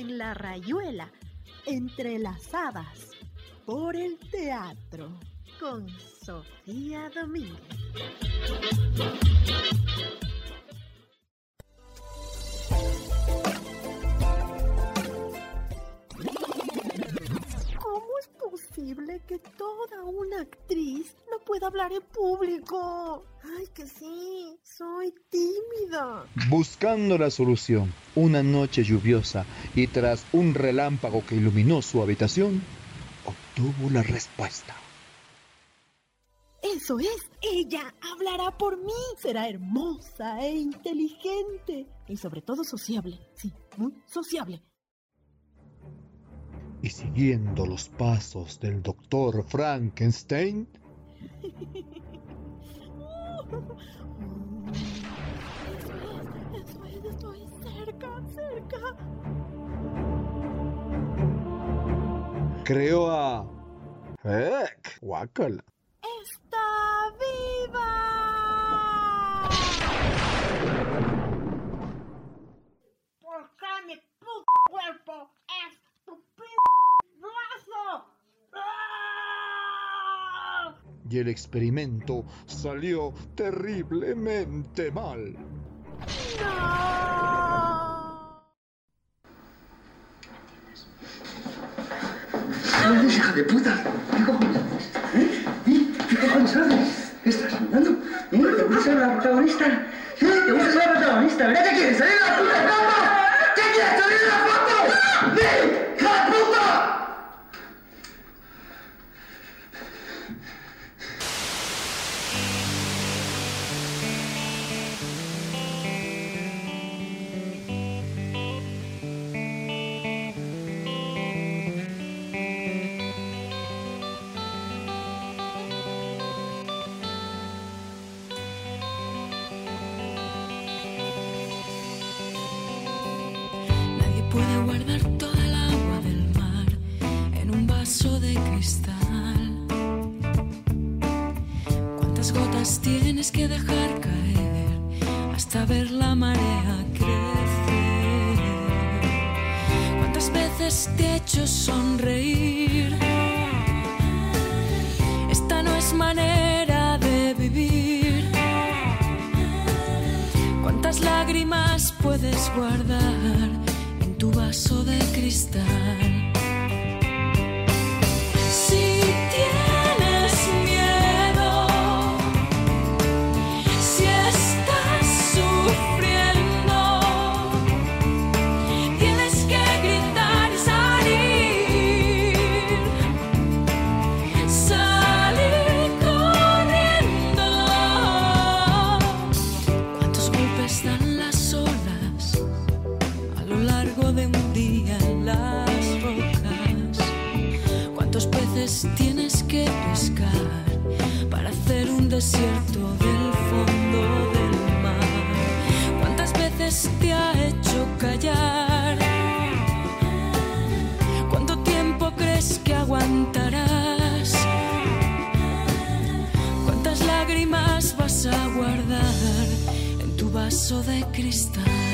en la rayuela, entrelazadas por el teatro, con Sofía Domínguez. Que toda una actriz no pueda hablar en público? Ay, que sí, soy tímida. Buscando la solución, una noche lluviosa y tras un relámpago que iluminó su habitación, obtuvo la respuesta. Eso es, ella hablará por mí. Será hermosa e inteligente y sobre todo sociable. Sí, muy sociable. Y siguiendo los pasos del doctor Frankenstein, estoy cerca, cerca. creó a... ¡Ec! ¡Guácala! ¡Está viva! ¿Por qué mi puto cuerpo es tu puto brazo? ¡Ah! Y el experimento salió terriblemente mal. ¡No! ¿Dónde hija de puta? ¿Qué cojones haces? ¿Eh? ¿Eh? ¿Qué cojones haces? ¿Qué estás andando? ¿Eh? ¿Te gusta ser la protagonista? ¿Eh? ¿Te gusta ser la protagonista? ¿Verdad que quieres salir de la puta cama? ¿Qué quieres salir de la foto? ¡Eh! ¿Cuántos golpes dan las olas a lo largo de un día en las rocas? ¿Cuántos peces tienes que pescar para hacer un desierto del fondo del mar? ¿Cuántas veces te ha hecho callar? ¿Cuánto tiempo crees que aguantarás? ¿Cuántas lágrimas vas a guardar vaso de cristal?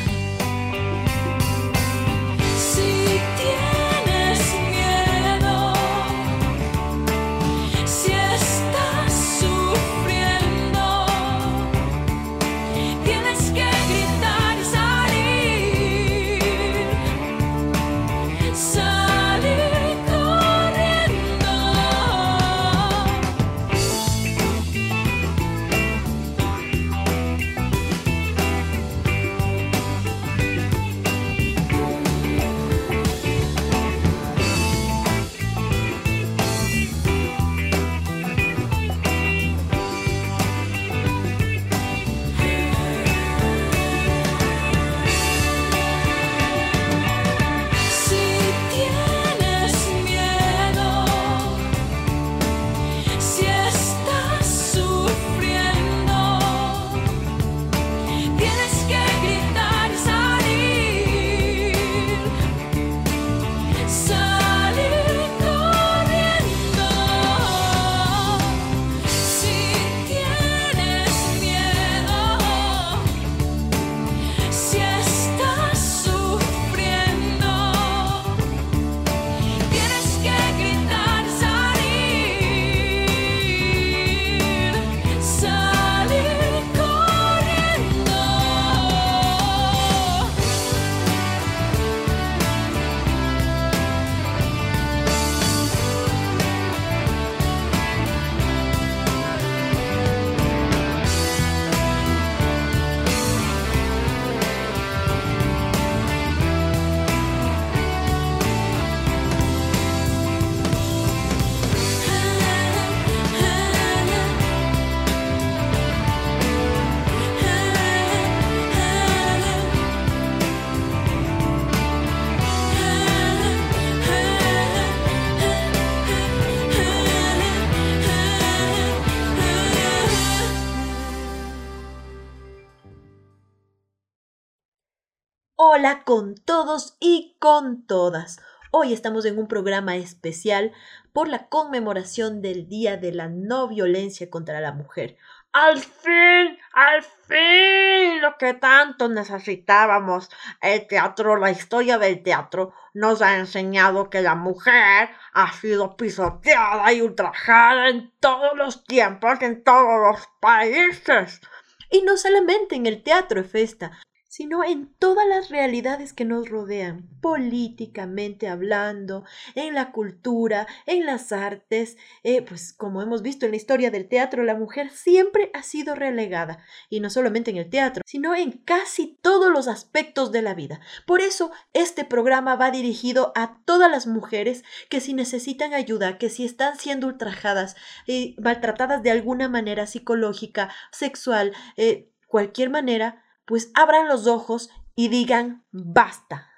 Hola con todos y con todas. Hoy estamos en un programa especial por la conmemoración del Día de la No Violencia contra la Mujer. Al fin, al fin, lo que tanto necesitábamos. El teatro, la historia del teatro nos ha enseñado que la mujer ha sido pisoteada y ultrajada en todos los tiempos, en todos los países. Y no solamente en el teatro, Festa, sino en todas las realidades que nos rodean, políticamente hablando, en la cultura, en las artes. Eh, pues como hemos visto en la historia del teatro, la mujer siempre ha sido relegada, y no solamente en el teatro, sino en casi todos los aspectos de la vida. Por eso, este programa va dirigido a todas las mujeres que si necesitan ayuda, que si están siendo ultrajadas, y maltratadas de alguna manera psicológica, sexual, eh, cualquier manera, pues abran los ojos y digan basta.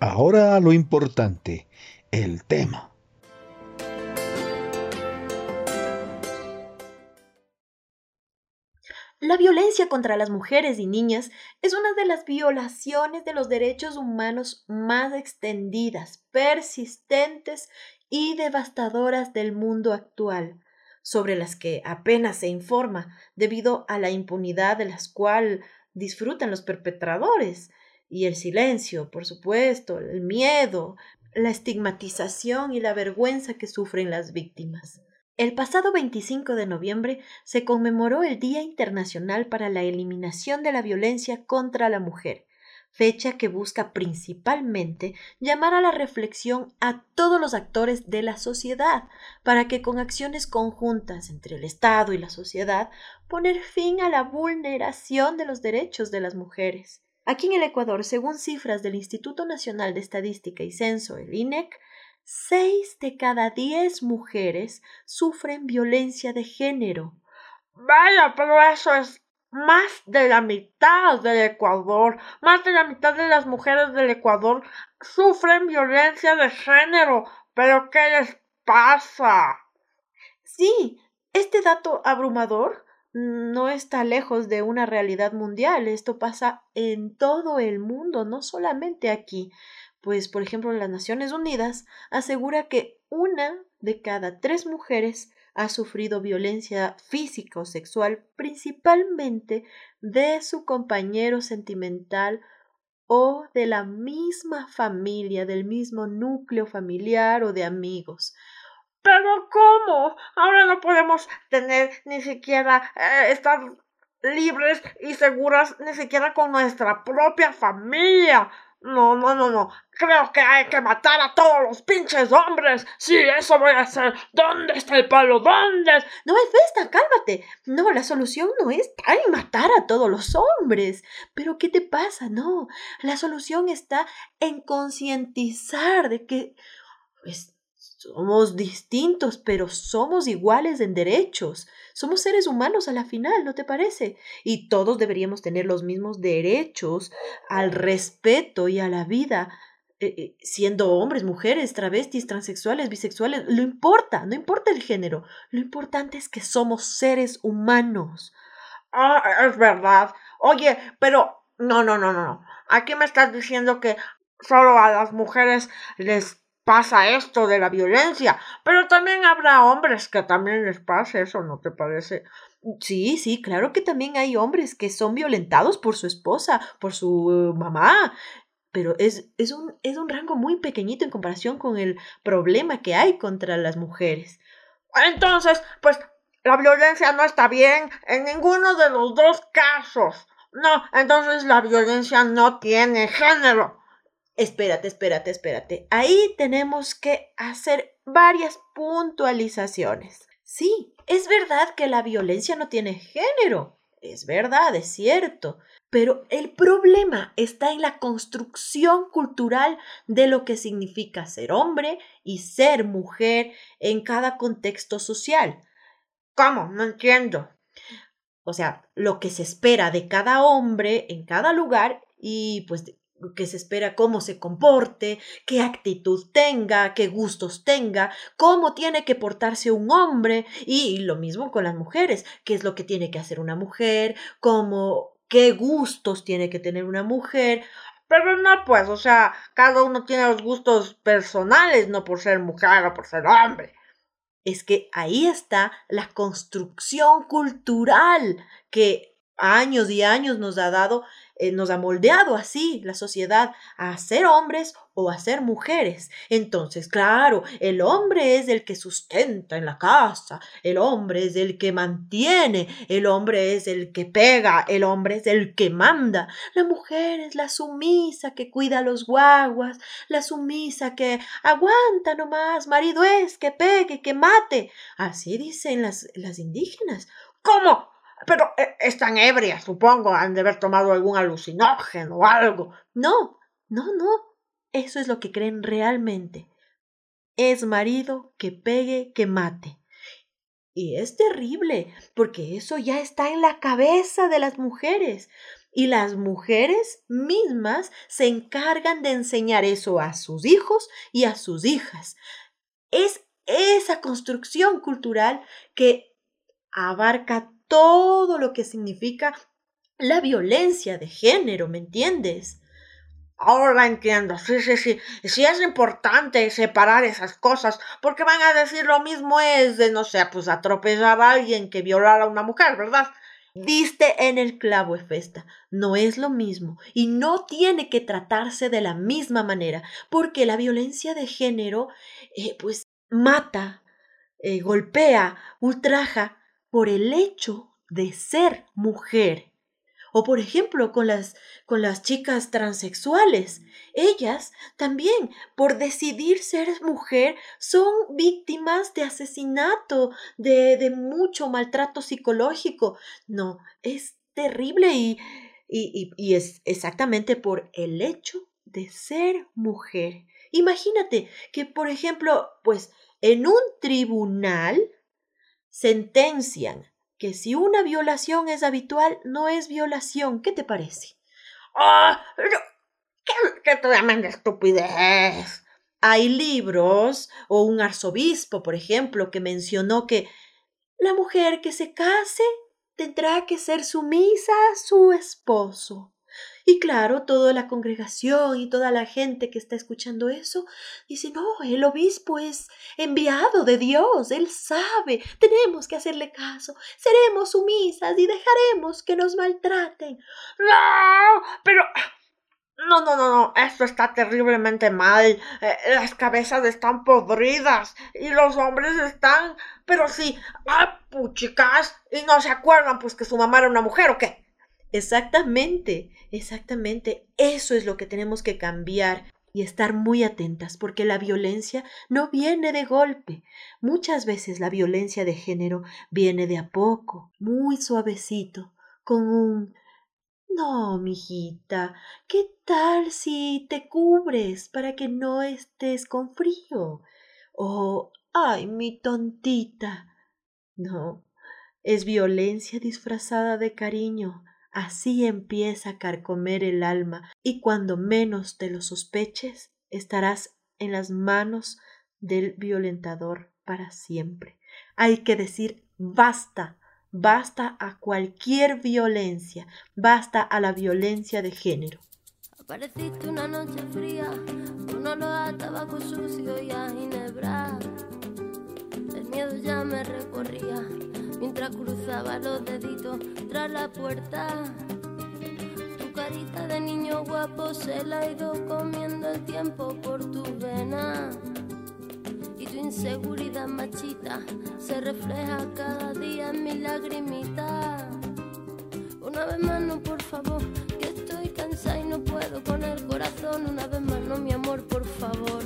Ahora lo importante, el tema. La violencia contra las mujeres y niñas es una de las violaciones de los derechos humanos más extendidas, persistentes y devastadoras del mundo actual sobre las que apenas se informa debido a la impunidad de las cual disfrutan los perpetradores y el silencio, por supuesto, el miedo, la estigmatización y la vergüenza que sufren las víctimas. El pasado 25 de noviembre se conmemoró el Día Internacional para la Eliminación de la Violencia contra la Mujer, fecha que busca principalmente llamar a la reflexión a todos los actores de la sociedad, para que con acciones conjuntas entre el Estado y la sociedad poner fin a la vulneración de los derechos de las mujeres. Aquí en el Ecuador, según cifras del Instituto Nacional de Estadística y Censo, el INEC, seis de cada diez mujeres sufren violencia de género. Vaya, pero eso es más de la mitad del Ecuador, más de la mitad de las mujeres del Ecuador sufren violencia de género. ¿Pero qué les pasa? Sí, este dato abrumador no está lejos de una realidad mundial. Esto pasa en todo el mundo, no solamente aquí. Pues, por ejemplo, las Naciones Unidas asegura que una de cada tres mujeres ha sufrido violencia física o sexual principalmente de su compañero sentimental o de la misma familia, del mismo núcleo familiar o de amigos. Pero ¿cómo? Ahora no podemos tener ni siquiera eh, estar libres y seguras ni siquiera con nuestra propia familia. No, no, no, no. Creo que hay que matar a todos los pinches hombres. Sí, eso voy a hacer. ¿Dónde está el palo? ¿Dónde? No hay festa, cálmate. No, la solución no es en matar a todos los hombres. Pero ¿qué te pasa? No, la solución está en concientizar de que pues, somos distintos, pero somos iguales en derechos. Somos seres humanos a la final, ¿no te parece? Y todos deberíamos tener los mismos derechos al respeto y a la vida, eh, eh, siendo hombres, mujeres, travestis, transexuales, bisexuales, lo importa, no importa el género, lo importante es que somos seres humanos. Ah, es verdad. Oye, pero no, no, no, no, no. Aquí me estás diciendo que solo a las mujeres les pasa esto de la violencia, pero también habrá hombres que también les pase eso, ¿no te parece? Sí, sí, claro que también hay hombres que son violentados por su esposa, por su mamá, pero es, es, un, es un rango muy pequeñito en comparación con el problema que hay contra las mujeres. Entonces, pues la violencia no está bien en ninguno de los dos casos. No, entonces la violencia no tiene género. Espérate, espérate, espérate. Ahí tenemos que hacer varias puntualizaciones. Sí, es verdad que la violencia no tiene género. Es verdad, es cierto. Pero el problema está en la construcción cultural de lo que significa ser hombre y ser mujer en cada contexto social. ¿Cómo? No entiendo. O sea, lo que se espera de cada hombre en cada lugar y pues que se espera cómo se comporte, qué actitud tenga, qué gustos tenga, cómo tiene que portarse un hombre y lo mismo con las mujeres, qué es lo que tiene que hacer una mujer, cómo qué gustos tiene que tener una mujer. Pero no, pues, o sea, cada uno tiene los gustos personales, no por ser mujer o por ser hombre. Es que ahí está la construcción cultural que años y años nos ha dado eh, nos ha moldeado así la sociedad a ser hombres o a ser mujeres. Entonces, claro, el hombre es el que sustenta en la casa, el hombre es el que mantiene, el hombre es el que pega, el hombre es el que manda. La mujer es la sumisa que cuida a los guaguas, la sumisa que aguanta nomás, marido es que pegue, que mate. Así dicen las, las indígenas. ¿Cómo? Pero eh, están ebrias, supongo, han de haber tomado algún alucinógeno o algo. No, no, no. Eso es lo que creen realmente. Es marido que pegue, que mate. Y es terrible, porque eso ya está en la cabeza de las mujeres. Y las mujeres mismas se encargan de enseñar eso a sus hijos y a sus hijas. Es esa construcción cultural que abarca todo lo que significa la violencia de género, ¿me entiendes? Ahora entiendo, sí, sí, sí. Sí es importante separar esas cosas, porque van a decir lo mismo es de, no sé, pues atropellar a alguien que violar a una mujer, ¿verdad? Diste en el clavo, Efesta. No es lo mismo y no tiene que tratarse de la misma manera, porque la violencia de género, eh, pues, mata, eh, golpea, ultraja, por el hecho de ser mujer. O por ejemplo con las, con las chicas transexuales. Ellas también, por decidir ser mujer, son víctimas de asesinato, de, de mucho maltrato psicológico. No, es terrible y, y, y es exactamente por el hecho de ser mujer. Imagínate que, por ejemplo, pues en un tribunal sentencian que si una violación es habitual, no es violación. ¿Qué te parece? ¡Ah! ¡Qué, qué tremenda estupidez! Hay libros, o un arzobispo, por ejemplo, que mencionó que la mujer que se case tendrá que ser sumisa a su esposo. Y claro, toda la congregación y toda la gente que está escuchando eso dice, no, el obispo es enviado de Dios, él sabe, tenemos que hacerle caso, seremos sumisas y dejaremos que nos maltraten. No, pero... No, no, no, no, esto está terriblemente mal. Eh, las cabezas están podridas y los hombres están, pero sí, ah, puchicas, y no se acuerdan pues que su mamá era una mujer o qué. Exactamente, exactamente. Eso es lo que tenemos que cambiar y estar muy atentas, porque la violencia no viene de golpe. Muchas veces la violencia de género viene de a poco, muy suavecito, con un no, mijita, ¿qué tal si te cubres para que no estés con frío? Oh, ay, mi tontita. No, es violencia disfrazada de cariño, Así empieza a carcomer el alma y cuando menos te lo sospeches, estarás en las manos del violentador para siempre. Hay que decir basta, basta a cualquier violencia, basta a la violencia de género. Apareciste una noche fría, sucio y a ginebra. El miedo ya me recorría mientras cruzaba los deditos tras la puerta. Tu carita de niño guapo se la ha ido comiendo el tiempo por tu vena. Y tu inseguridad machita se refleja cada día en mi lagrimita. Una vez más, no, por favor, que estoy cansada y no puedo con el corazón. Una vez más, no, mi amor, por favor,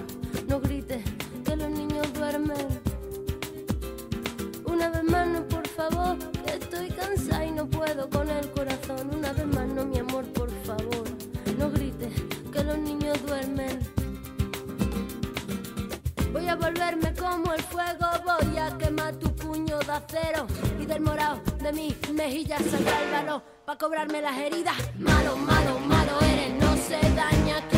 no puedo con el corazón. Una vez más, no, mi amor, por favor, no grites que los niños duermen. Voy a volverme como el fuego, voy a quemar tu puño de acero y del morado de mis mejillas sacar el valor para cobrarme las heridas. Malo, malo, malo eres, no sé daña quien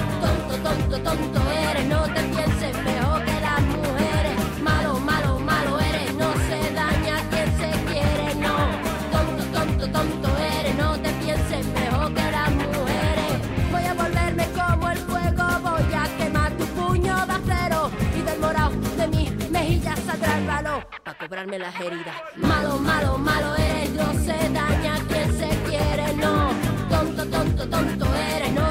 Tonto, tonto, eres, no te pienses mejor que las mujeres. Malo, malo, malo eres, no se daña quien se quiere, no. Tonto, tonto, tonto eres, no te pienses mejor que las mujeres. Voy a volverme como el fuego, voy a quemar tu puño de acero y del morado de mi mejilla saldrá el balón para cobrarme las heridas. Malo, malo, malo eres, no se daña quien se quiere, no. Tonto, tonto, tonto eres, no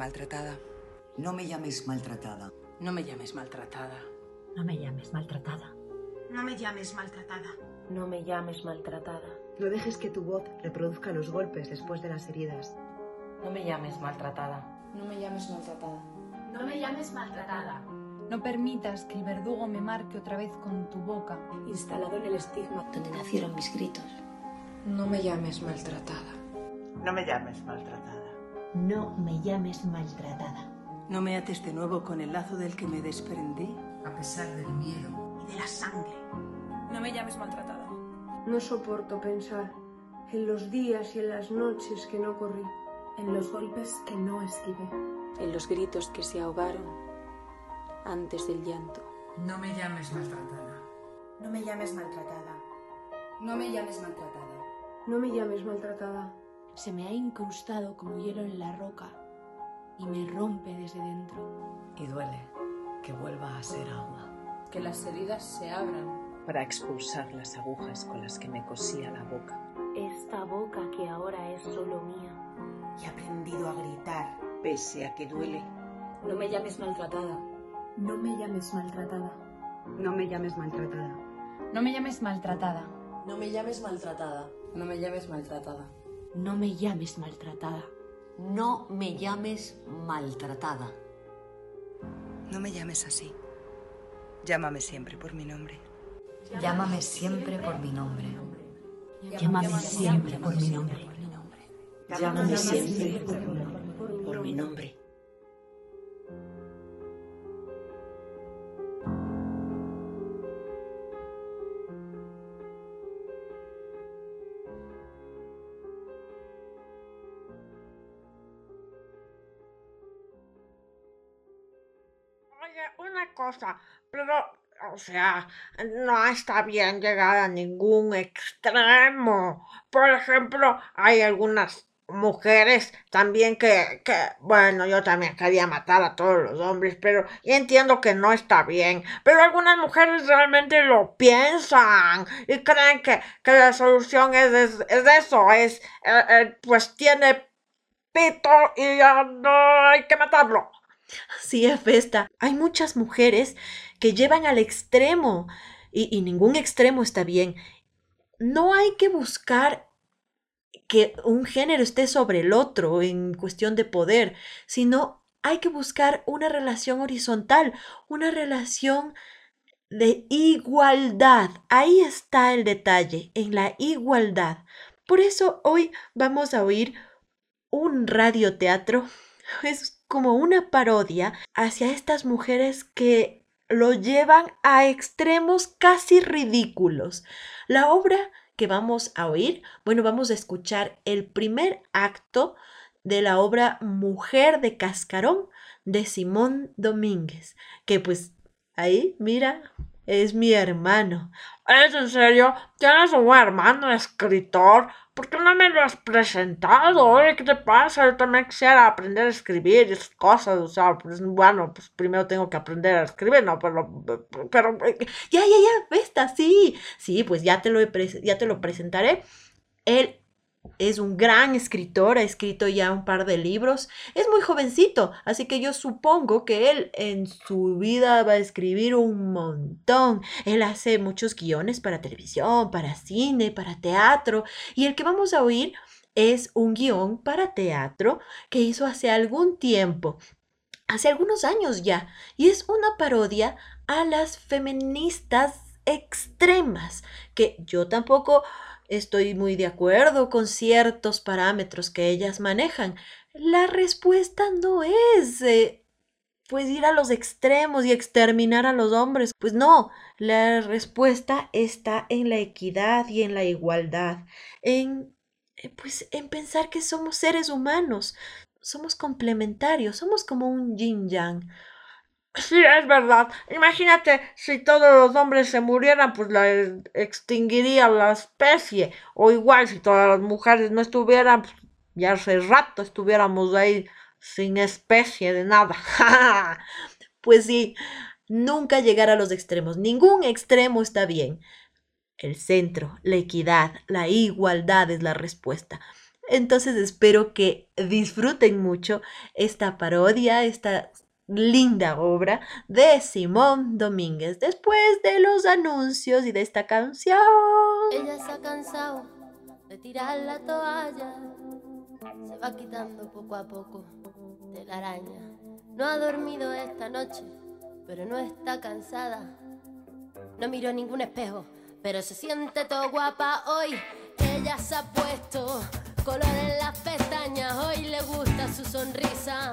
maltratada. No me llames maltratada. No me llames maltratada. No me llames maltratada. No me llames maltratada. No me llames maltratada. No dejes que tu voz reproduzca los golpes después de las heridas. No me llames maltratada. No me llames maltratada. No me llames maltratada. No permitas que el verdugo me marque otra vez con tu boca. Instalado en el estigma donde nacieron mis gritos. No me llames maltratada. No me llames maltratada. No me llames maltratada. No me ates de nuevo con el lazo del que me desprendí. A pesar del miedo y de la sangre. No me llames maltratada. No soporto pensar en los días y en las noches que no corrí. En los golpes que no esquivé. En los gritos que se ahogaron antes del llanto. No me llames maltratada. No me llames maltratada. No me llames maltratada. No me llames maltratada. Se me ha incrustado como hielo en la roca y me rompe desde dentro. Y duele que vuelva a ser agua. Que las heridas se abran. Para expulsar las agujas con las que me cosía la boca. Esta boca que ahora es solo mía. Y he aprendido a gritar. Pese a que duele. No me llames maltratada. No me llames maltratada. No me llames maltratada. No me llames maltratada. No me llames maltratada. No me llames maltratada. No me llames maltratada. No me llames maltratada. No me llames así. Llámame siempre por mi nombre. Llámame siempre por mi nombre. Llámame siempre por mi nombre. Llámame siempre por mi nombre. Cosa, pero, o sea, no está bien llegar a ningún extremo. Por ejemplo, hay algunas mujeres también que, que, bueno, yo también quería matar a todos los hombres, pero y entiendo que no está bien. Pero algunas mujeres realmente lo piensan y creen que, que la solución es, es, es eso, es, eh, eh, pues tiene pito y ya no hay que matarlo. Sí, Festa. Hay muchas mujeres que llevan al extremo y, y ningún extremo está bien. No hay que buscar que un género esté sobre el otro en cuestión de poder, sino hay que buscar una relación horizontal, una relación de igualdad. Ahí está el detalle, en la igualdad. Por eso hoy vamos a oír un radioteatro. Es como una parodia hacia estas mujeres que lo llevan a extremos casi ridículos. La obra que vamos a oír, bueno, vamos a escuchar el primer acto de la obra Mujer de Cascarón de Simón Domínguez, que pues ahí, mira, es mi hermano. ¿Es en serio? ¿Tienes un hermano escritor? ¿Por qué no me lo has presentado? Oye, ¿qué te pasa? Yo también quisiera aprender a escribir y esas cosas. O sea, pues bueno, pues primero tengo que aprender a escribir, ¿no? Pero, pero... Ya, ya, ya, Vesta, sí. Sí, pues ya te lo, ya te lo presentaré. Él es un gran escritor, ha escrito ya un par de libros, es muy jovencito, así que yo supongo que él en su vida va a escribir un montón. Él hace muchos guiones para televisión, para cine, para teatro, y el que vamos a oír es un guion para teatro que hizo hace algún tiempo, hace algunos años ya, y es una parodia a las feministas extremas, que yo tampoco estoy muy de acuerdo con ciertos parámetros que ellas manejan. La respuesta no es eh, pues ir a los extremos y exterminar a los hombres. Pues no, la respuesta está en la equidad y en la igualdad, en eh, pues en pensar que somos seres humanos, somos complementarios, somos como un yin yang. Sí, es verdad. Imagínate si todos los hombres se murieran, pues la extinguiría la especie. O igual si todas las mujeres no estuvieran, pues ya hace rato estuviéramos ahí sin especie de nada. pues sí, nunca llegar a los extremos. Ningún extremo está bien. El centro, la equidad, la igualdad es la respuesta. Entonces espero que disfruten mucho esta parodia, esta linda obra de Simón Domínguez después de los anuncios y de esta canción. Ella se ha cansado de tirar la toalla, se va quitando poco a poco de la araña. No ha dormido esta noche, pero no está cansada. No miró ningún espejo, pero se siente todo guapa hoy. Ella se ha puesto color en las pestañas, hoy le gusta su sonrisa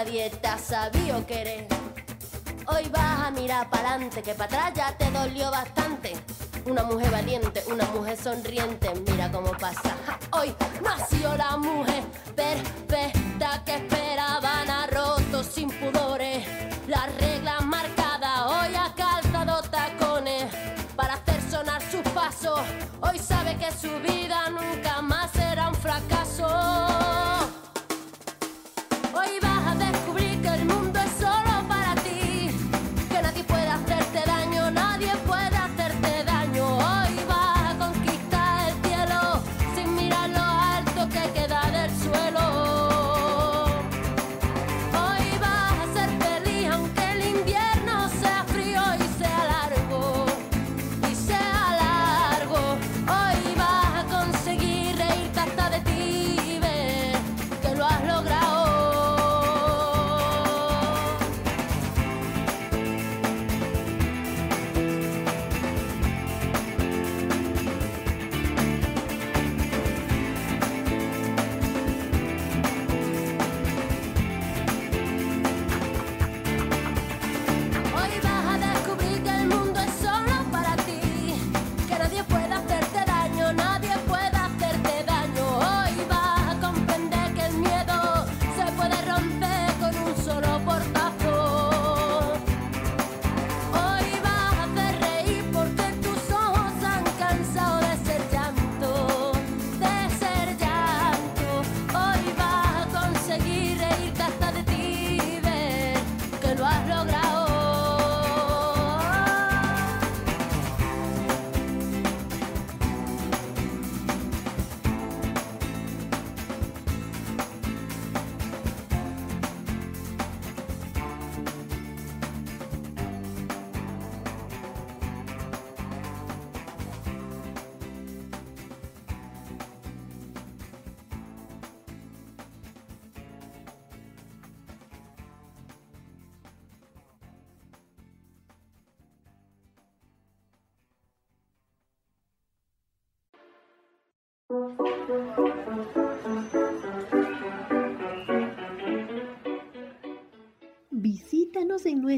ha sabido querer. Hoy vas a mirar para adelante, que para atrás ya te dolió bastante. Una mujer valiente, una mujer sonriente, mira cómo pasa. Hoy nació la mujer perfecta que esperaban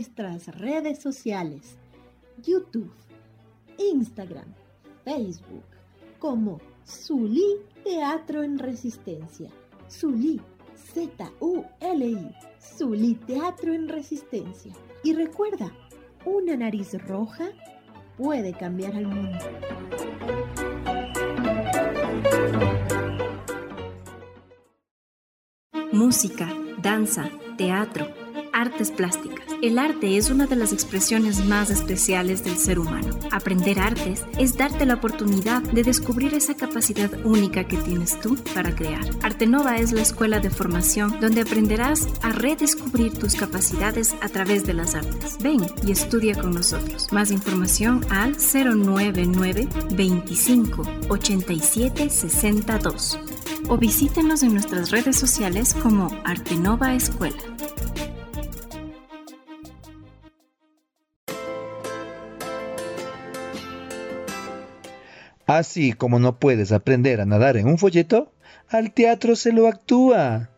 nuestras redes sociales, YouTube, Instagram, Facebook, como Zulí Teatro en Resistencia. Zulí, Z-U-L-I, Zulí Teatro en Resistencia. Y recuerda, una nariz roja puede cambiar al mundo. Música, danza, teatro, artes plásticas. El arte es una de las expresiones más especiales del ser humano. Aprender artes es darte la oportunidad de descubrir esa capacidad única que tienes tú para crear. Artenova es la escuela de formación donde aprenderás a redescubrir tus capacidades a través de las artes. Ven y estudia con nosotros. Más información al 099 25 87 62 o visítenos en nuestras redes sociales como Artenova Escuela. Así como no puedes aprender a nadar en un folleto, al teatro se lo actúa.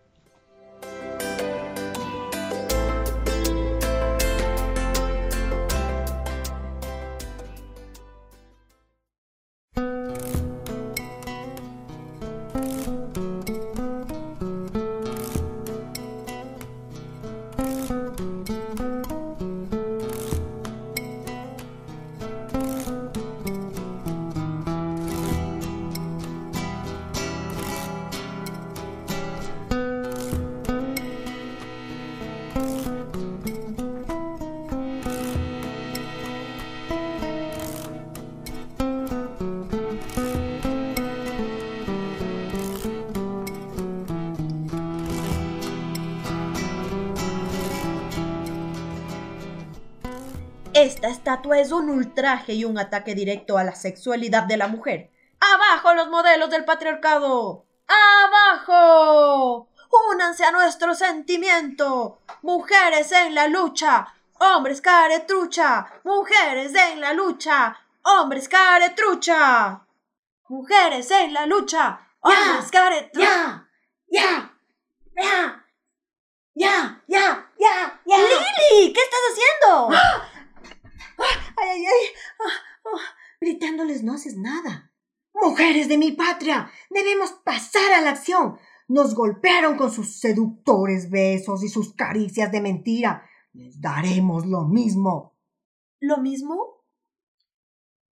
Esta estatua es un ultraje y un ataque directo a la sexualidad de la mujer. ¡Abajo los modelos del patriarcado! ¡Abajo! Únanse a nuestro sentimiento. Mujeres en la lucha. Hombres caretrucha. Mujeres en la lucha. Hombres caretrucha. Mujeres en la lucha. Hombres caretrucha. ¡Ya! ¡Ya! ¡Ya! ¡Ya! ¡Ya! ¡Ya! ¡Lili! ¿Qué estás haciendo? ¡Ay, ay, ay! Ah, ah, Gritándoles no haces nada. Mujeres de mi patria, debemos pasar a la acción. Nos golpearon con sus seductores besos y sus caricias de mentira. Les daremos lo mismo. ¿Lo mismo?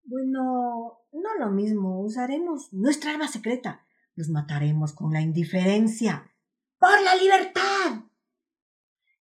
Bueno, no lo mismo. Usaremos nuestra arma secreta. Los mataremos con la indiferencia. ¡Por la libertad!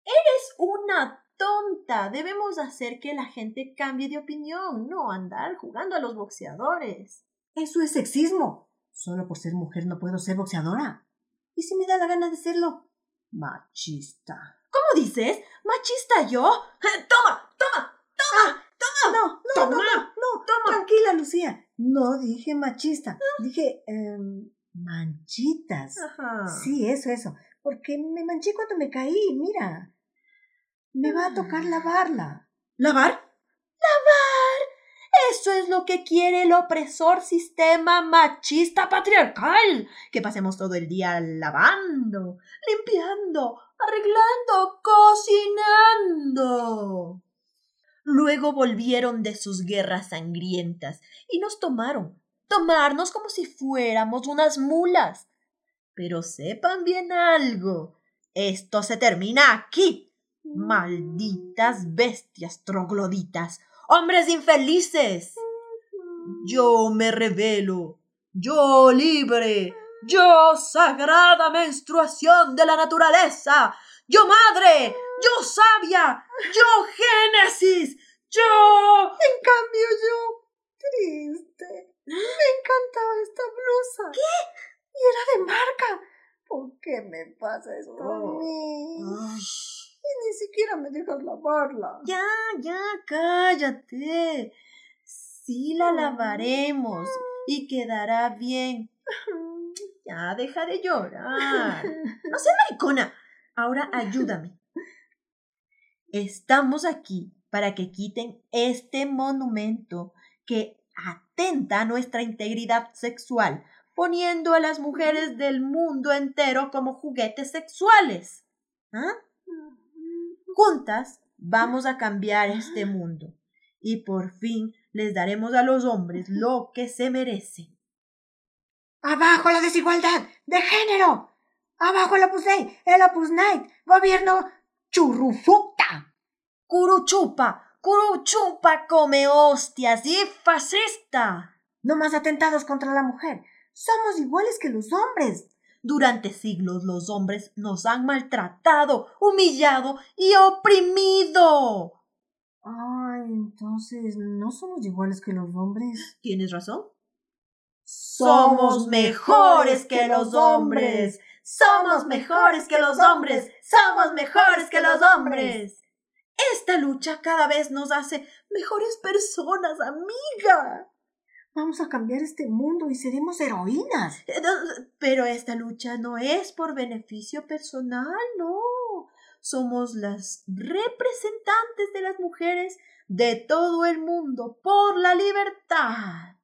Eres una tonta. Debemos hacer que la gente cambie de opinión, no andar jugando a los boxeadores. Eso es sexismo. Solo por ser mujer no puedo ser boxeadora. ¿Y si me da la gana de serlo? Machista. ¿Cómo dices? ¿Machista yo? ¡Toma! ¡Toma! ¡Toma! ¡Toma! No, no, ¡Toma! no, no, no, Tranquila, Lucía. No dije machista. Dije em, manchitas. Ajá. Sí, eso, eso. Porque me manché cuando me caí, mira. Me va a tocar lavarla. ¿Lavar? ¡Lavar! Eso es lo que quiere el opresor sistema machista patriarcal. Que pasemos todo el día lavando, limpiando, arreglando, cocinando. Luego volvieron de sus guerras sangrientas y nos tomaron, tomarnos como si fuéramos unas mulas. Pero sepan bien algo, esto se termina aquí. Malditas bestias trogloditas, hombres infelices. Yo me revelo, yo libre, yo sagrada menstruación de la naturaleza, yo madre, yo sabia, yo génesis, yo... En cambio yo, triste. Me encantaba esta blusa. ¿Qué? Y era de marca. ¿Por qué me pasa esto a mí? Y ni siquiera me dejas lavarla. Ya, ya, cállate. Sí la lavaremos y quedará bien. Ya, deja de llorar. No seas maricona. Ahora ayúdame. Estamos aquí para que quiten este monumento que atenta a nuestra integridad sexual. poniendo a las mujeres del mundo entero como juguetes sexuales. ¿Ah? Juntas vamos a cambiar este mundo y por fin les daremos a los hombres lo que se merecen. ¡Abajo la desigualdad de género! ¡Abajo el Opus Dei, el Opus Night, gobierno churrufuta! ¡Curuchupa! ¡Curuchupa come hostias y fascista! No más atentados contra la mujer. Somos iguales que los hombres. Durante siglos los hombres nos han maltratado, humillado y oprimido. Ay, entonces no somos iguales que los hombres. ¿Tienes razón? Somos mejores que los hombres. Somos mejores que los hombres. Somos mejores que los hombres. Esta lucha cada vez nos hace mejores personas, amiga. Vamos a cambiar este mundo y seremos heroínas. Eh, pero esta lucha no es por beneficio personal, no. Somos las representantes de las mujeres de todo el mundo por la libertad.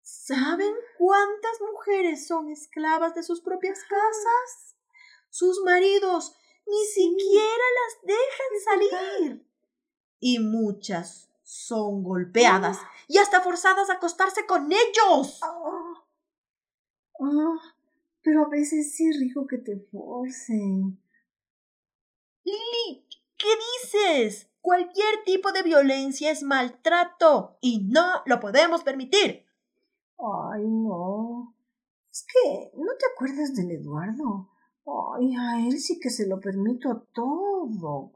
¿Saben cuántas mujeres son esclavas de sus propias casas? Sus maridos ni siquiera las dejan salir. Y muchas son golpeadas ah. Y hasta forzadas a acostarse con ellos. Ah. Ah, pero a veces sí es rico que te forcen. Lili, ¿qué dices? Cualquier tipo de violencia es maltrato y no lo podemos permitir. Ay, no. Es que no te acuerdas del Eduardo. Ay, a él sí que se lo permito todo.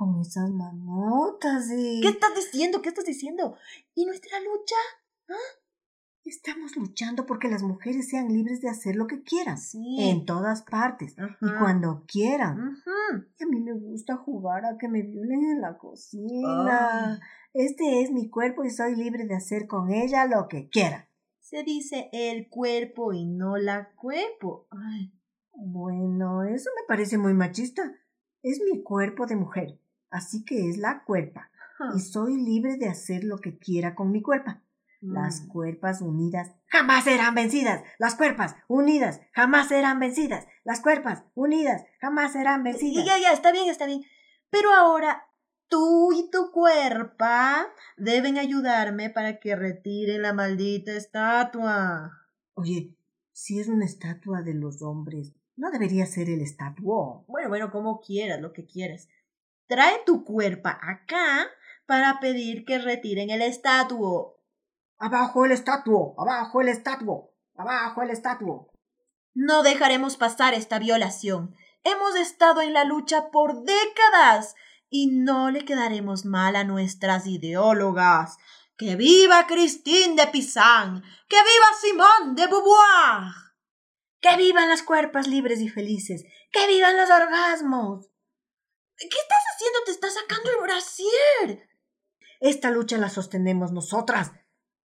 Con esas manotas y... ¿Qué estás diciendo? ¿Qué estás diciendo? ¿Y nuestra lucha? ¿Ah? Estamos luchando porque las mujeres sean libres de hacer lo que quieran. En todas partes. Y cuando quieran. a mí me gusta jugar a que me violen en la cocina. Este es mi cuerpo y soy libre de hacer con ella lo que quiera. Se dice el cuerpo y no la cuerpo. Bueno, eso me parece muy machista. Es mi cuerpo de mujer, así que es la cuerpa. Y soy libre de hacer lo que quiera con mi cuerpo. Las mm. cuerpas unidas jamás serán vencidas. Las cuerpas unidas jamás serán vencidas. Las cuerpas unidas jamás serán vencidas. Ya, ya, está bien, está bien. Pero ahora tú y tu cuerpa deben ayudarme para que retire la maldita estatua. Oye, si es una estatua de los hombres, no debería ser el estatuo. Bueno, bueno, como quieras, lo que quieras. Trae tu cuerpa acá para pedir que retiren el estatuo. Abajo el estatuo, abajo el estatuo, abajo el estatuo. No dejaremos pasar esta violación. Hemos estado en la lucha por décadas y no le quedaremos mal a nuestras ideólogas. ¡Que viva Christine de Pizan! ¡Que viva Simone de Beauvoir! ¡Que vivan las cuerpas libres y felices! ¡Que vivan los orgasmos! ¿Qué estás haciendo? Te estás sacando el brasier. Esta lucha la sostenemos nosotras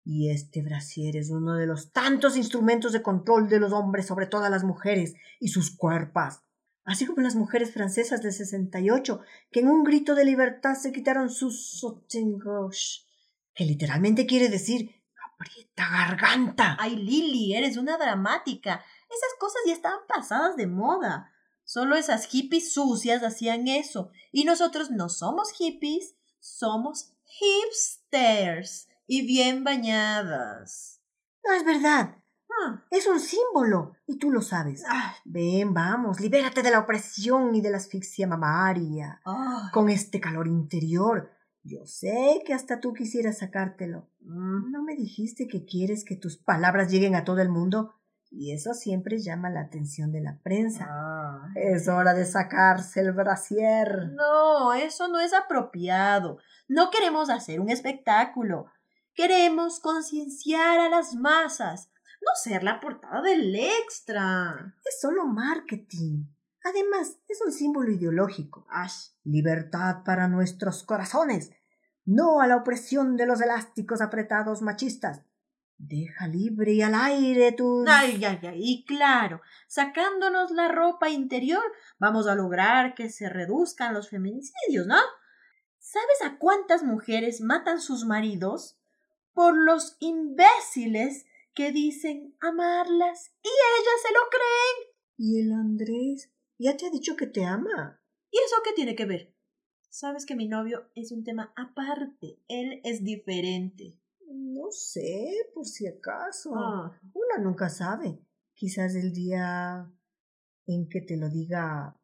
y este brasier es uno de los tantos instrumentos de control de los hombres sobre todas las mujeres y sus cuerpos. Así como las mujeres francesas del 68, que en un grito de libertad se quitaron sus soutien-gauche, que literalmente quiere decir aprieta garganta. Ay, Lily, eres una dramática. Esas cosas ya estaban pasadas de moda. Solo esas hippies sucias hacían eso. Y nosotros no somos hippies, somos hipsters y bien bañadas. No es verdad. Ah. Es un símbolo, y tú lo sabes. Ah. Ven, vamos, libérate de la opresión y de la asfixia mamaria. Con este calor interior. Yo sé que hasta tú quisieras sacártelo. Mm. ¿No me dijiste que quieres que tus palabras lleguen a todo el mundo? Y eso siempre llama la atención de la prensa. Es hora de sacarse el brasier. No, eso no es apropiado. No queremos hacer un espectáculo. Queremos concienciar a las masas, no ser la portada del extra. Es solo marketing. Además, es un símbolo ideológico. Ash. Libertad para nuestros corazones. No a la opresión de los elásticos apretados machistas. Deja libre y al aire tus. Ay, ay, ay. Y claro, sacándonos la ropa interior, vamos a lograr que se reduzcan los feminicidios, ¿no? ¿Sabes a cuántas mujeres matan sus maridos? por los imbéciles que dicen amarlas y ellas se lo creen. ¿Y el Andrés? Ya te ha dicho que te ama. ¿Y eso qué tiene que ver? Sabes que mi novio es un tema aparte. Él es diferente. No sé, por si acaso. Ah. Una nunca sabe. Quizás el día en que te lo diga,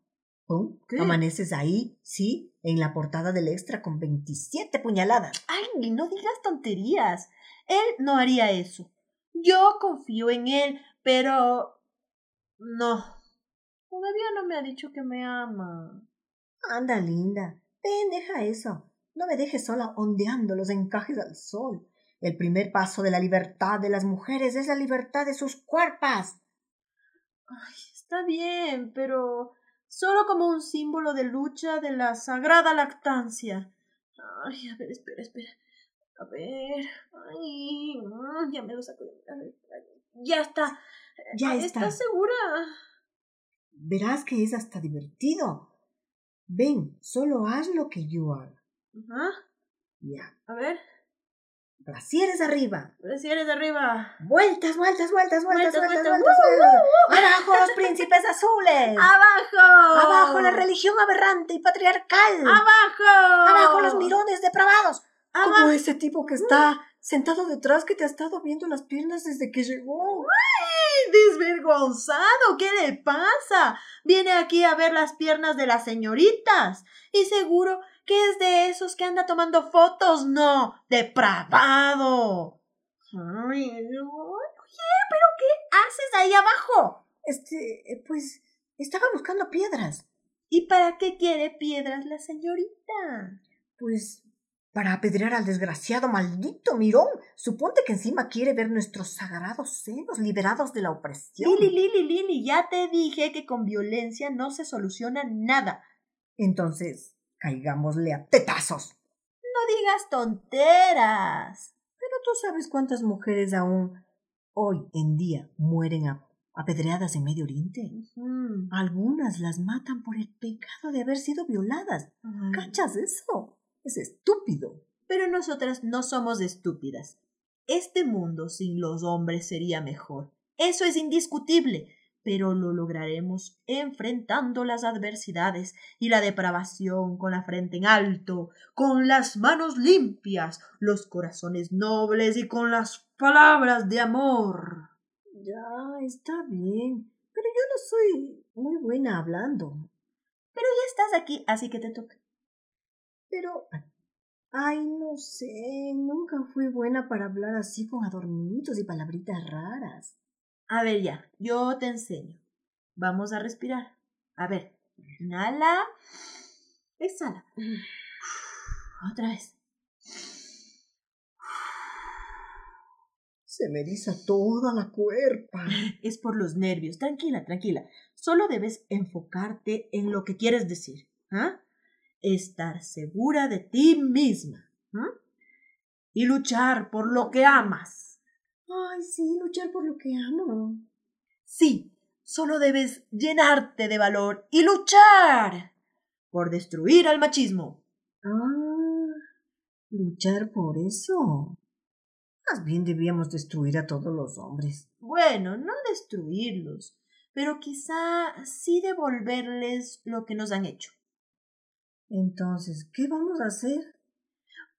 ¡pum! ¿Qué? Amaneces ahí, sí, en la portada del extra con 27 puñaladas. Ay, no digas tonterías. Él no haría eso. Yo confío en él, pero... No. Todavía no me ha dicho que me ama. Anda, linda. Ven, deja eso. No me dejes sola ondeando los encajes al sol. El primer paso de la libertad de las mujeres es la libertad de sus cuerpos. Ay, está bien, pero solo como un símbolo de lucha de la sagrada lactancia. Ay, a ver, espera, espera. A ver. Ay, mm, ya me lo saco. Ya está. Ya Ay, está. ¿Estás segura? Verás que es hasta divertido. Ven, solo haz lo que yo haga. Ajá. Ya. A ver. Brasieres arriba. Brasieres arriba. Vueltas, vueltas, vueltas, vueltas, Vueltas, vueltas, vueltas. vueltas, ¡Uh, vueltas. Abajo los príncipes azules. ¡Abajo! Abajo la religión aberrante y patriarcal. ¡Abajo! Abajo los mirones depravados. Como Abajo. ese tipo que está sentado detrás que te ha estado viendo las piernas desde que llegó. ¡Ay, desvergonzado! ¿Qué le pasa? Viene aquí a ver las piernas de las señoritas. Y seguro que es de esos que anda tomando fotos. No, depravado. Ay, no. Oye, ¿pero qué haces ahí abajo? Este, eh, pues, estaba buscando piedras. ¿Y para qué quiere piedras la señorita? Pues, para apedrear al desgraciado maldito mirón. Suponte que encima quiere ver nuestros sagrados senos liberados de la opresión. Lili, Lili, Lili, ya te dije que con violencia no se soluciona nada. Entonces, caigámosle a tetazos. No digas tonteras. Pero tú sabes cuántas mujeres aún hoy en día mueren a- apedreadas en Medio Oriente. Algunas las matan por el pecado de haber sido violadas. ¿Cachas eso? Es estúpido. Pero nosotras no somos estúpidas. Este mundo sin los hombres sería mejor. Eso es indiscutible. Pero lo lograremos enfrentando las adversidades y la depravación con la frente en alto, con las manos limpias, los corazones nobles y con las palabras de amor. Ya, está bien. Pero yo no soy muy buena hablando. Pero ya estás aquí, así que te toca. Pero, ay, no sé, nunca fui buena para hablar así con adornitos y palabritas raras. A ver ya, yo te enseño. Vamos a respirar. A ver, inhala, exhala. Otra vez. Se me eriza toda la cuerpa. Es por los nervios. Tranquila, tranquila. Solo debes enfocarte en lo que quieres decir. ¿Ah? Estar segura de ti misma. ¿ah? Y luchar por lo que amas. Ay, sí, luchar por lo que amo. Sí, solo debes llenarte de valor y luchar por destruir al machismo. Ah, luchar por eso. Más bien debíamos destruir a todos los hombres. Bueno, no destruirlos, pero quizá sí devolverles lo que nos han hecho. Entonces, ¿qué vamos a hacer?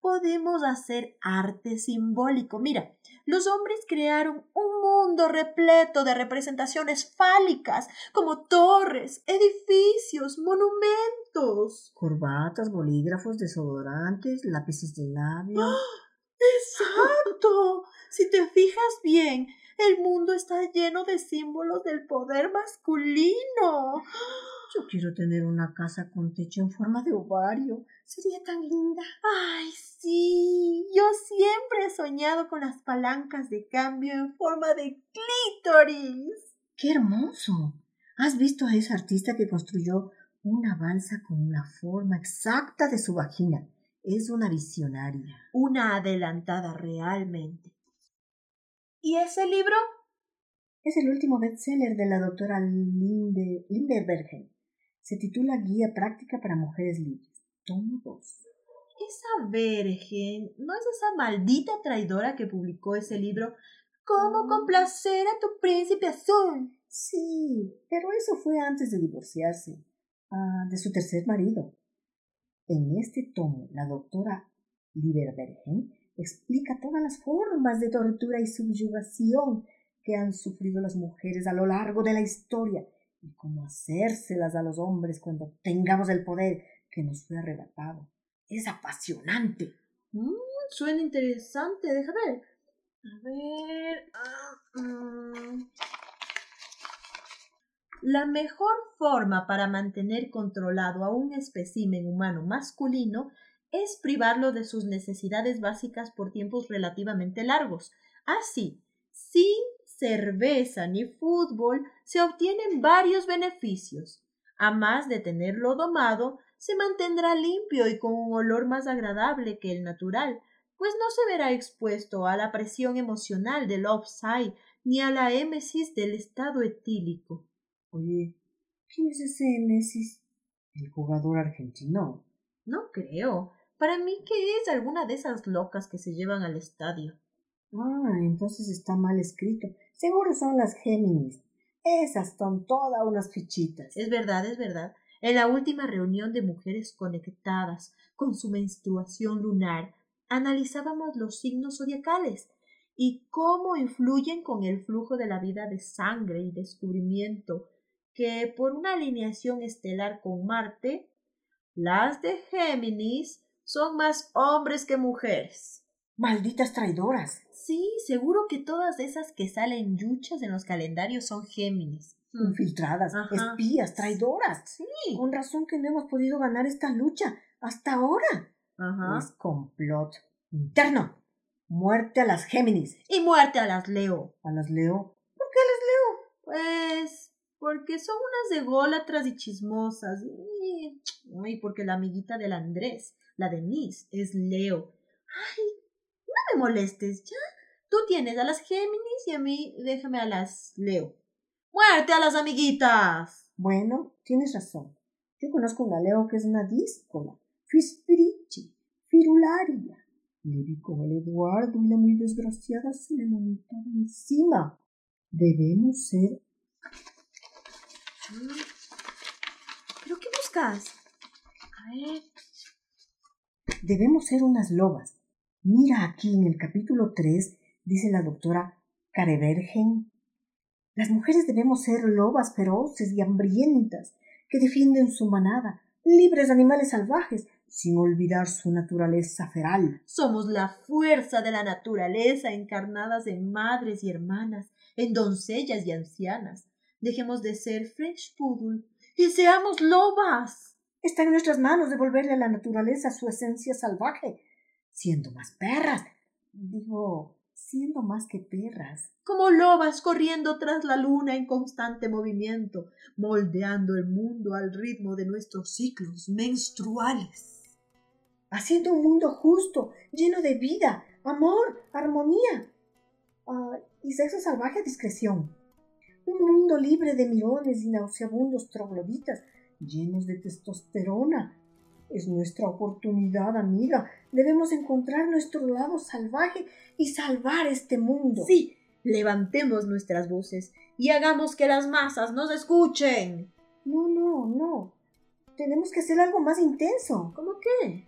Podemos hacer arte simbólico. Mira, los hombres crearon un mundo repleto de representaciones fálicas, como torres, edificios, monumentos. Corbatas, bolígrafos, desodorantes, lápices de labio. ¡Exacto! Si te fijas bien, el mundo está lleno de símbolos del poder masculino. Yo quiero tener una casa con techo en forma de ovario. Sería tan linda. Ay, sí. Yo siempre he soñado con las palancas de cambio en forma de clítoris. ¡Qué hermoso! ¿Has visto a esa artista que construyó una balsa con la forma exacta de su vagina? Es una visionaria. Una adelantada realmente. ¿Y ese libro? Es el último bestseller de la doctora Linde, Lindebergen. Se titula Guía Práctica para Mujeres Libres. Tomo dos. Esa Virgen no es esa maldita traidora que publicó ese libro ¿Cómo complacer a tu príncipe azul? Sí, pero eso fue antes de divorciarse, ah, de su tercer marido. En este tomo, la doctora Liberbergen explica todas las formas de tortura y subyugación que han sufrido las mujeres a lo largo de la historia y cómo hacérselas a los hombres cuando tengamos el poder que nos fue arrebatado. Es apasionante. Mm, suena interesante, deja ver. A ver. Ah, mm. La mejor forma para mantener controlado a un espécimen humano masculino es privarlo de sus necesidades básicas por tiempos relativamente largos. Así, sin cerveza ni fútbol se obtienen varios beneficios. A más de tenerlo domado, se mantendrá limpio y con un olor más agradable que el natural, pues no se verá expuesto a la presión emocional del offside ni a la émesis del estado etílico. Oye, ¿quién es ese émesis? ¿El jugador argentino? No creo. Para mí que es alguna de esas locas que se llevan al estadio. Ah, entonces está mal escrito. Seguro son las Géminis. Esas son todas unas fichitas. Es verdad, es verdad. En la última reunión de mujeres conectadas con su menstruación lunar, analizábamos los signos zodiacales y cómo influyen con el flujo de la vida de sangre y descubrimiento que por una alineación estelar con Marte, las de Géminis son más hombres que mujeres. Malditas traidoras. Sí, seguro que todas esas que salen yuchas en los calendarios son Géminis. Infiltradas, espías, traidoras. Sí. Con razón que no hemos podido ganar esta lucha hasta ahora. Ajá. Es complot interno. Muerte a las Géminis. Y muerte a las Leo. ¿A las Leo? ¿Por qué a las Leo? Pues porque son unas ególatras y chismosas. Y, ay, porque la amiguita del Andrés la de Miss es Leo. Ay, me molestes, ¿ya? Tú tienes a las Géminis y a mí déjame a las Leo. ¡Muerte a las amiguitas! Bueno, tienes razón. Yo conozco una Leo que es una díscola, fispirichi, firularia. Le vi con el Eduardo y la muy desgraciada se le montaba encima. Debemos ser. ¿Pero qué buscas? A ver. Debemos ser unas lobas. Mira aquí en el capítulo 3, dice la doctora Carevergen. Las mujeres debemos ser lobas feroces y hambrientas, que defienden su manada, libres de animales salvajes, sin olvidar su naturaleza feral. Somos la fuerza de la naturaleza encarnadas en madres y hermanas, en doncellas y ancianas. Dejemos de ser French Poodle y seamos lobas. Está en nuestras manos devolverle a la naturaleza su esencia salvaje, siendo más perras. Digo, siendo más que perras. Como lobas corriendo tras la luna en constante movimiento, moldeando el mundo al ritmo de nuestros ciclos menstruales. Haciendo un mundo justo, lleno de vida, amor, armonía uh, y sexo salvaje discreción. Un mundo libre de mirones y nauseabundos trogloditas llenos de testosterona. Es nuestra oportunidad, amiga. Debemos encontrar nuestro lado salvaje y salvar este mundo. Sí, levantemos nuestras voces y hagamos que las masas nos escuchen. No, no, no. Tenemos que hacer algo más intenso. ¿Cómo qué?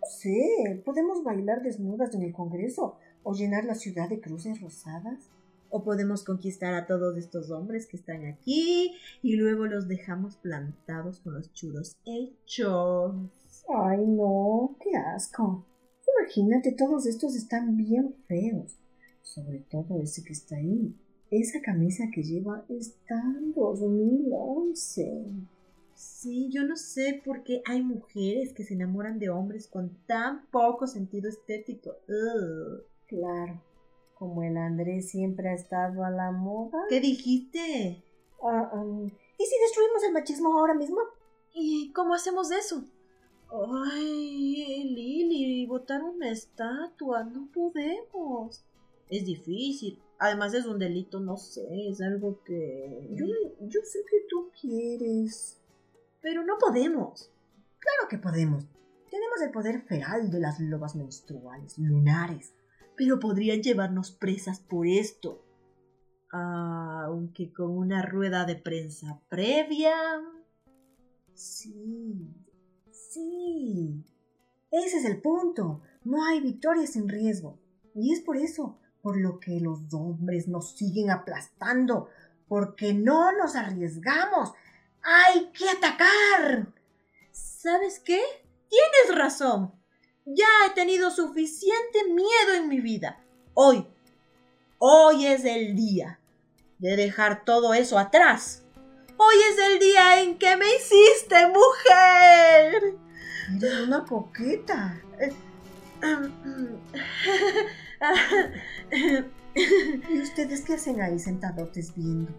No sé, podemos bailar desnudas en el Congreso o llenar la ciudad de cruces rosadas. O podemos conquistar a todos estos hombres que están aquí y luego los dejamos plantados con los churos hechos. Ay, no, qué asco. Imagínate, todos estos están bien feos. Sobre todo ese que está ahí. Esa camisa que lleva está en 2011. Sí, yo no sé por qué hay mujeres que se enamoran de hombres con tan poco sentido estético. Claro como el Andrés siempre ha estado a la moda. ¿Qué dijiste? Ah, um, ¿Y si destruimos el machismo ahora mismo? ¿Y cómo hacemos eso? Ay, Lili, botar una estatua, no podemos. Es difícil. Además es un delito, no sé, es algo que... Yo, yo sé que tú quieres. Pero no podemos. Claro que podemos. Tenemos el poder feral de las lobas menstruales, lunares pero podrían llevarnos presas por esto. aunque con una rueda de prensa previa. Sí, sí. Ese es el punto. No hay victoria sin riesgo. Y es por eso por lo que los hombres nos siguen aplastando, porque no nos arriesgamos. ¡Hay que atacar! ¿Sabes qué? Tienes razón. Ya he tenido suficiente miedo en mi vida. Hoy, hoy es el día de dejar todo eso atrás. Hoy es el día en que me hiciste mujer. Eres una coqueta. ¿Y ustedes qué hacen ahí sentadotes viendo?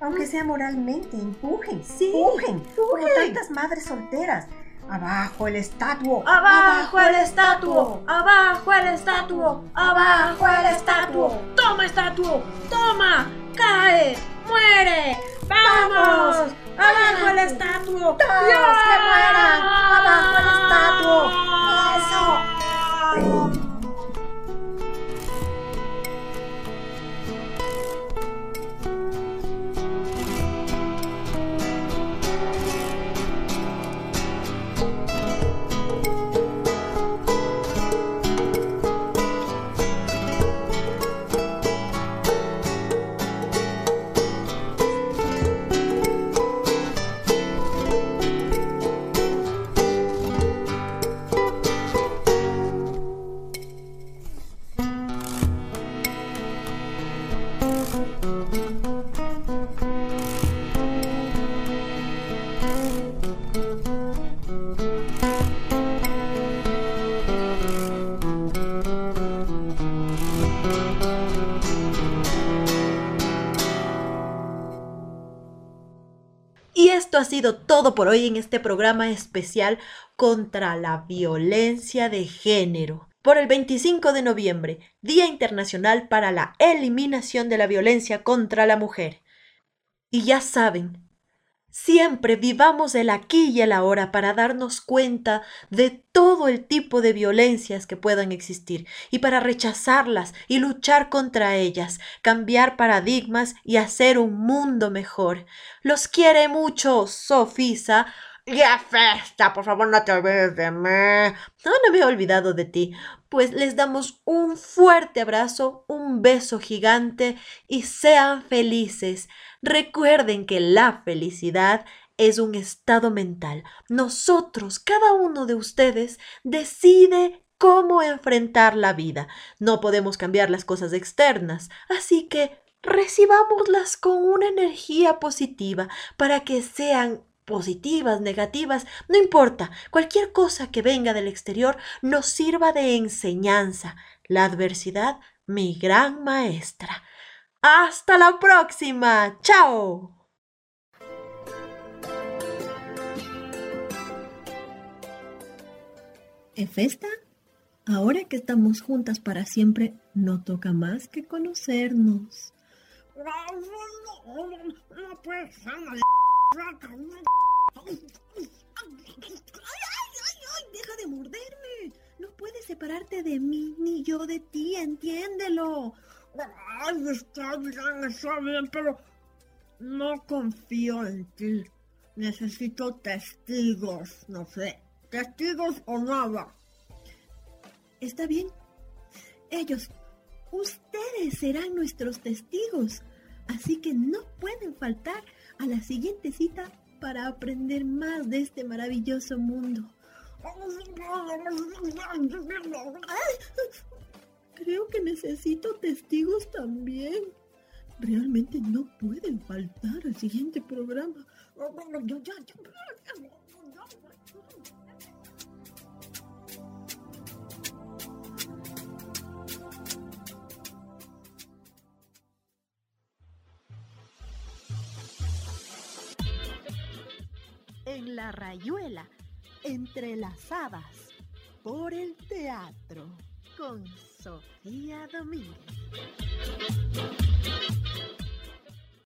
Aunque sea moralmente, empujen, sí, empujen, empujen. como tantas madres solteras. Abajo el estatuo. Abajo el estatuo. Abajo el estatuo. Abajo el estatuo. Toma estatuo. Toma. Cae. Muere. Vamos. Abajo el estatuo. Todos que mueran. Abajo el estatuo. Eso. Todo por hoy en este programa especial contra la violencia de género. Por el 25 de noviembre, Día Internacional para la Eliminación de la Violencia contra la Mujer. Y ya saben, Siempre vivamos el aquí y el ahora para darnos cuenta de todo el tipo de violencias que puedan existir y para rechazarlas y luchar contra ellas, cambiar paradigmas y hacer un mundo mejor. Los quiere mucho, Sofisa. ¡Ya festa! Por favor, no te olvides de mí. No, no me he olvidado de ti. Pues les damos un fuerte abrazo, un beso gigante y sean felices. Recuerden que la felicidad es un estado mental. Nosotros, cada uno de ustedes, decide cómo enfrentar la vida. No podemos cambiar las cosas externas, así que recibámoslas con una energía positiva para que sean positivas, negativas, no importa, cualquier cosa que venga del exterior nos sirva de enseñanza. La adversidad, mi gran maestra. Hasta la próxima. Chao. Efesta, ahora que estamos juntas para siempre, no toca más que conocernos. Deja de morderme. No puedes separarte de mí ni yo de ti, entiéndelo. Ay, está bien, está bien, pero no confío en ti. Necesito testigos, no sé, testigos o nada. Está bien. Ellos, ustedes serán nuestros testigos. Así que no pueden faltar a la siguiente cita para aprender más de este maravilloso mundo. Creo que necesito testigos también. Realmente no pueden faltar al siguiente programa. En la rayuela, entrelazadas por el teatro con Sofía Domínguez.